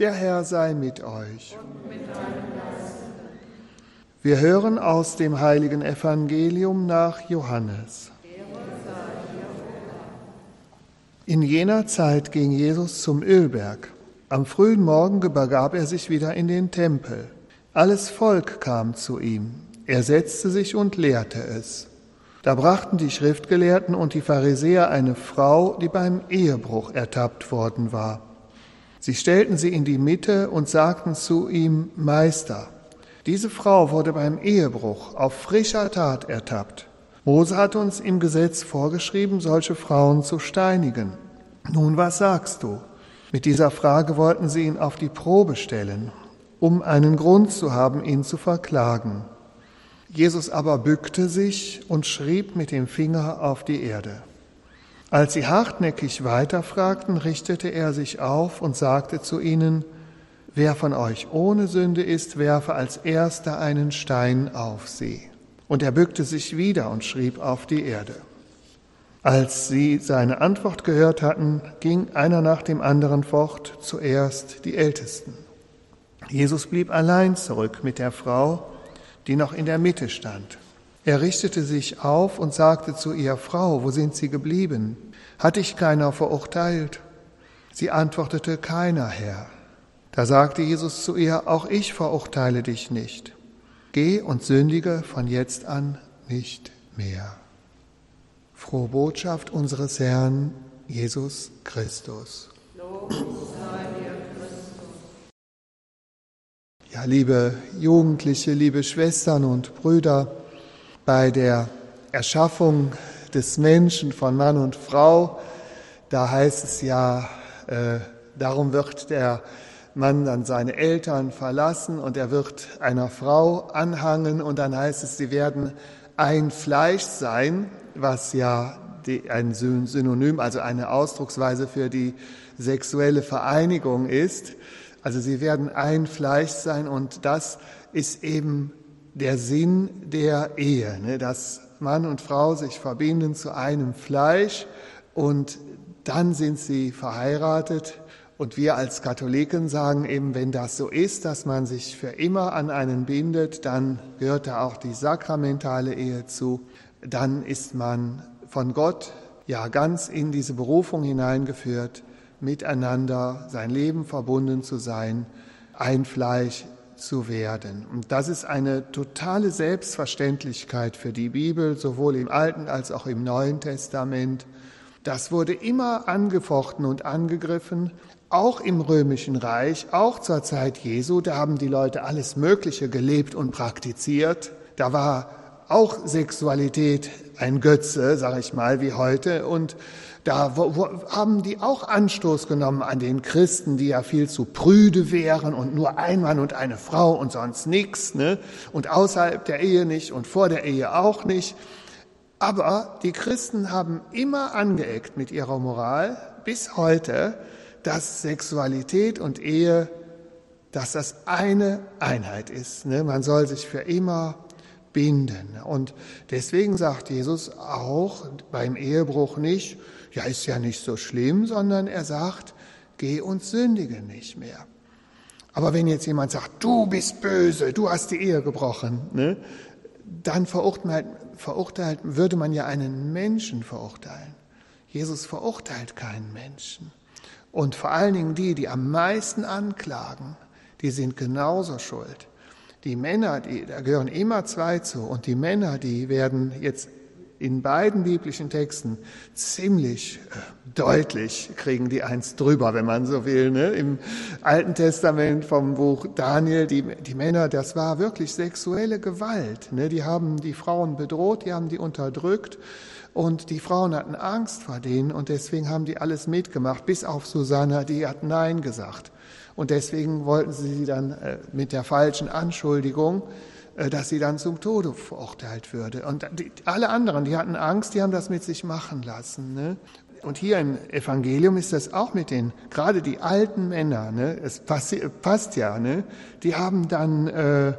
Der Herr sei mit euch. Wir hören aus dem heiligen Evangelium nach Johannes. In jener Zeit ging Jesus zum Ölberg. Am frühen Morgen übergab er sich wieder in den Tempel. Alles Volk kam zu ihm. Er setzte sich und lehrte es. Da brachten die Schriftgelehrten und die Pharisäer eine Frau, die beim Ehebruch ertappt worden war. Sie stellten sie in die Mitte und sagten zu ihm, Meister, diese Frau wurde beim Ehebruch auf frischer Tat ertappt. Mose hat uns im Gesetz vorgeschrieben, solche Frauen zu steinigen. Nun, was sagst du? Mit dieser Frage wollten sie ihn auf die Probe stellen, um einen Grund zu haben, ihn zu verklagen. Jesus aber bückte sich und schrieb mit dem Finger auf die Erde. Als sie hartnäckig weiterfragten, richtete er sich auf und sagte zu ihnen, Wer von euch ohne Sünde ist, werfe als erster einen Stein auf sie. Und er bückte sich wieder und schrieb auf die Erde. Als sie seine Antwort gehört hatten, ging einer nach dem anderen fort, zuerst die Ältesten. Jesus blieb allein zurück mit der Frau, die noch in der Mitte stand. Er richtete sich auf und sagte zu ihr, Frau, wo sind Sie geblieben? Hat dich keiner verurteilt? Sie antwortete, keiner, Herr. Da sagte Jesus zu ihr, auch ich verurteile dich nicht. Geh und sündige von jetzt an nicht mehr. Frohe Botschaft unseres Herrn Jesus Christus. Ja, liebe Jugendliche, liebe Schwestern und Brüder, bei der Erschaffung des Menschen von Mann und Frau, da heißt es ja, äh, darum wird der Mann dann seine Eltern verlassen und er wird einer Frau anhangen und dann heißt es, sie werden ein Fleisch sein, was ja die, ein Synonym, also eine Ausdrucksweise für die sexuelle Vereinigung ist. Also sie werden ein Fleisch sein und das ist eben der Sinn der Ehe, ne? dass Mann und Frau sich verbinden zu einem Fleisch und dann sind sie verheiratet. Und wir als Katholiken sagen eben, wenn das so ist, dass man sich für immer an einen bindet, dann gehört da auch die sakramentale Ehe zu. Dann ist man von Gott ja ganz in diese Berufung hineingeführt, miteinander sein Leben verbunden zu sein, ein Fleisch zu werden. Und das ist eine totale Selbstverständlichkeit für die Bibel, sowohl im Alten als auch im Neuen Testament. Das wurde immer angefochten und angegriffen, auch im römischen Reich, auch zur Zeit Jesu. Da haben die Leute alles Mögliche gelebt und praktiziert. Da war auch Sexualität ein Götze, sage ich mal, wie heute. Und da wo, wo, haben die auch Anstoß genommen an den Christen, die ja viel zu prüde wären und nur ein Mann und eine Frau und sonst nichts, ne? Und außerhalb der Ehe nicht und vor der Ehe auch nicht. Aber die Christen haben immer angeeckt mit ihrer Moral bis heute, dass Sexualität und Ehe, dass das eine Einheit ist. Ne? Man soll sich für immer binden. Und deswegen sagt Jesus auch beim Ehebruch nicht, ja, ist ja nicht so schlimm, sondern er sagt, geh und sündige nicht mehr. Aber wenn jetzt jemand sagt, du bist böse, du hast die Ehe gebrochen, ne, dann verurteilt, verurteilt, würde man ja einen Menschen verurteilen. Jesus verurteilt keinen Menschen. Und vor allen Dingen die, die am meisten anklagen, die sind genauso schuld. Die Männer, die, da gehören immer zwei zu, und die Männer, die werden jetzt in beiden biblischen Texten ziemlich äh, deutlich kriegen die eins drüber, wenn man so will. Ne? Im Alten Testament vom Buch Daniel, die, die Männer, das war wirklich sexuelle Gewalt. Ne? Die haben die Frauen bedroht, die haben die unterdrückt und die Frauen hatten Angst vor denen und deswegen haben die alles mitgemacht, bis auf Susanna, die hat Nein gesagt. Und deswegen wollten sie sie dann äh, mit der falschen Anschuldigung dass sie dann zum Tode verurteilt würde. Und die, alle anderen, die hatten Angst, die haben das mit sich machen lassen. Ne? Und hier im Evangelium ist das auch mit den, gerade die alten Männer, ne? es passt, passt ja, ne? die haben dann, äh,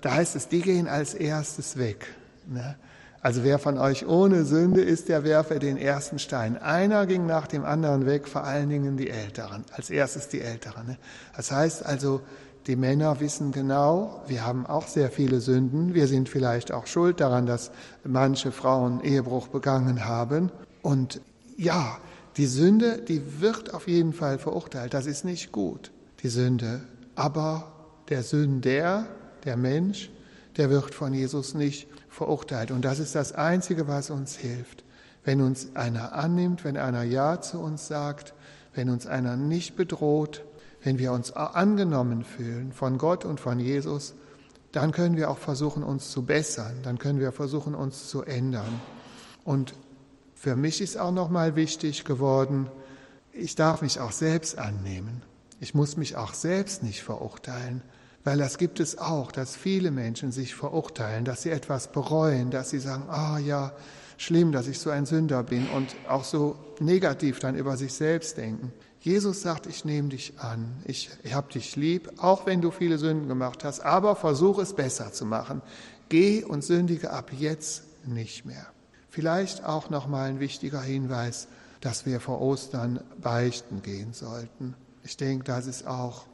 da heißt es, die gehen als erstes weg. Ne? Also wer von euch ohne Sünde ist, der werfe den ersten Stein. Einer ging nach dem anderen weg, vor allen Dingen die Älteren. Als erstes die Älteren. Ne? Das heißt also, die Männer wissen genau, wir haben auch sehr viele Sünden. Wir sind vielleicht auch schuld daran, dass manche Frauen Ehebruch begangen haben. Und ja, die Sünde, die wird auf jeden Fall verurteilt. Das ist nicht gut, die Sünde. Aber der Sünder, der Mensch, der wird von Jesus nicht verurteilt. Und das ist das Einzige, was uns hilft. Wenn uns einer annimmt, wenn einer Ja zu uns sagt, wenn uns einer nicht bedroht, wenn wir uns angenommen fühlen von Gott und von Jesus, dann können wir auch versuchen, uns zu bessern, dann können wir versuchen, uns zu ändern. Und für mich ist auch nochmal wichtig geworden, ich darf mich auch selbst annehmen. Ich muss mich auch selbst nicht verurteilen, weil das gibt es auch, dass viele Menschen sich verurteilen, dass sie etwas bereuen, dass sie sagen, ah oh ja, schlimm, dass ich so ein Sünder bin und auch so negativ dann über sich selbst denken. Jesus sagt, ich nehme dich an, ich, ich habe dich lieb, auch wenn du viele Sünden gemacht hast, aber versuche es besser zu machen. Geh und sündige ab jetzt nicht mehr. Vielleicht auch noch mal ein wichtiger Hinweis, dass wir vor Ostern beichten gehen sollten. Ich denke, das ist auch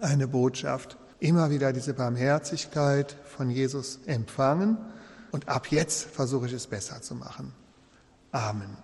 eine Botschaft. Immer wieder diese Barmherzigkeit von Jesus empfangen und ab jetzt versuche ich es besser zu machen. Amen.